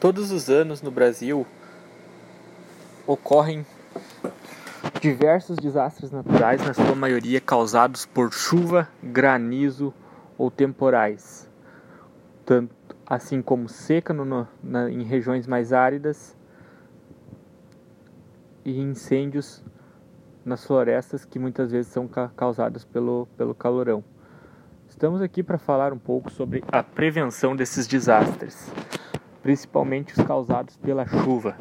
Todos os anos no Brasil ocorrem diversos desastres naturais, na sua maioria causados por chuva, granizo ou temporais, tanto assim como seca no, na, em regiões mais áridas e incêndios nas florestas que muitas vezes são ca causados pelo, pelo calorão. Estamos aqui para falar um pouco sobre a prevenção desses desastres principalmente os causados pela chuva.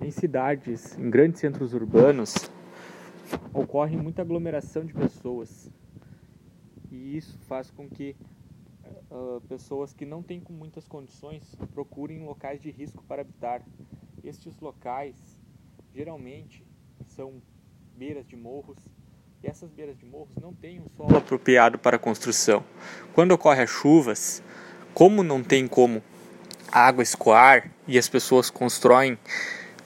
Em cidades, em grandes centros urbanos, ocorre muita aglomeração de pessoas e isso faz com que uh, pessoas que não têm muitas condições procurem locais de risco para habitar. Estes locais geralmente são beiras de morros e essas beiras de morros não têm um solo apropriado para construção. Quando ocorrem as chuvas, como não tem como água escoar e as pessoas constroem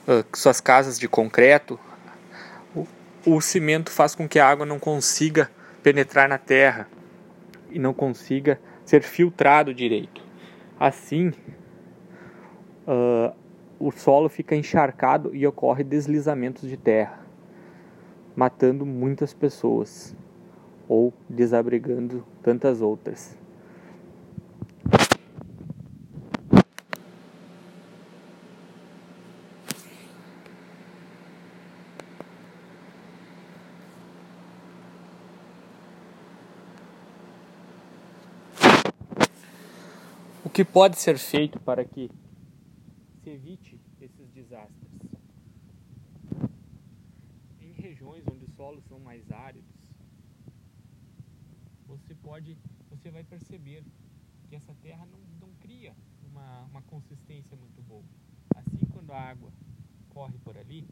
uh, suas casas de concreto, o, o cimento faz com que a água não consiga penetrar na terra e não consiga ser filtrado direito. Assim, uh, o solo fica encharcado e ocorre deslizamentos de terra, matando muitas pessoas ou desabrigando tantas outras. Que pode ser feito para que se evite esses desastres? Em regiões onde os solos são mais áridos, você pode, você vai perceber que essa terra não, não cria uma, uma consistência muito boa. Assim, quando a água corre por ali,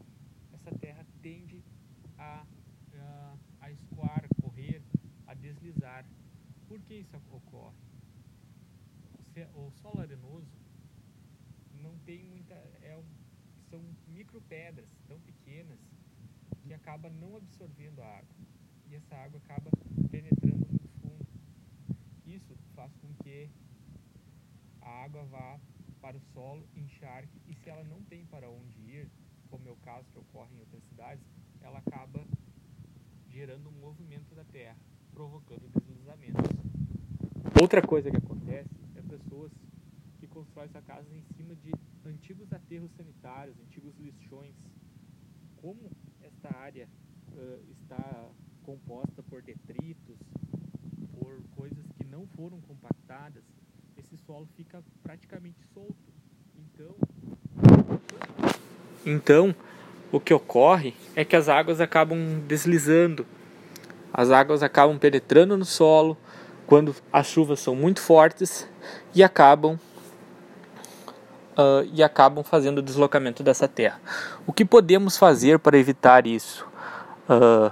essa terra tende a, a, a escoar, a correr, a deslizar. Por que isso ocorre? O solo arenoso não tem muita. É, são micropedras tão pequenas que acaba não absorvendo a água. E essa água acaba penetrando muito fundo. Isso faz com que a água vá para o solo, encharque, e se ela não tem para onde ir, como é o caso que ocorre em outras cidades, ela acaba gerando um movimento da terra, provocando deslizamentos. Outra coisa que acontece que constroem essa casa em cima de antigos aterros sanitários, antigos lixões. Como esta área uh, está composta por detritos, por coisas que não foram compactadas, esse solo fica praticamente solto. Então, então o que ocorre é que as águas acabam deslizando, as águas acabam penetrando no solo, quando as chuvas são muito fortes e acabam uh, e acabam fazendo o deslocamento dessa terra. O que podemos fazer para evitar isso? Uh,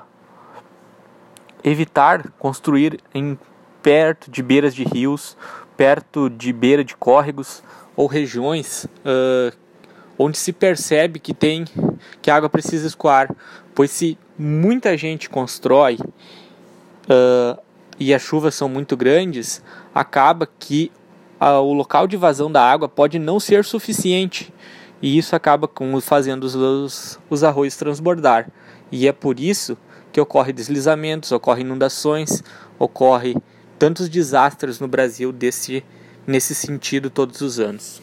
evitar construir em perto de beiras de rios, perto de beira de córregos ou regiões uh, onde se percebe que tem que a água precisa escoar, pois se muita gente constrói uh, e as chuvas são muito grandes, acaba que o local de vazão da água pode não ser suficiente e isso acaba com, fazendo os, os arroios transbordar. E é por isso que ocorre deslizamentos, ocorre inundações, ocorre tantos desastres no Brasil desse, nesse sentido todos os anos.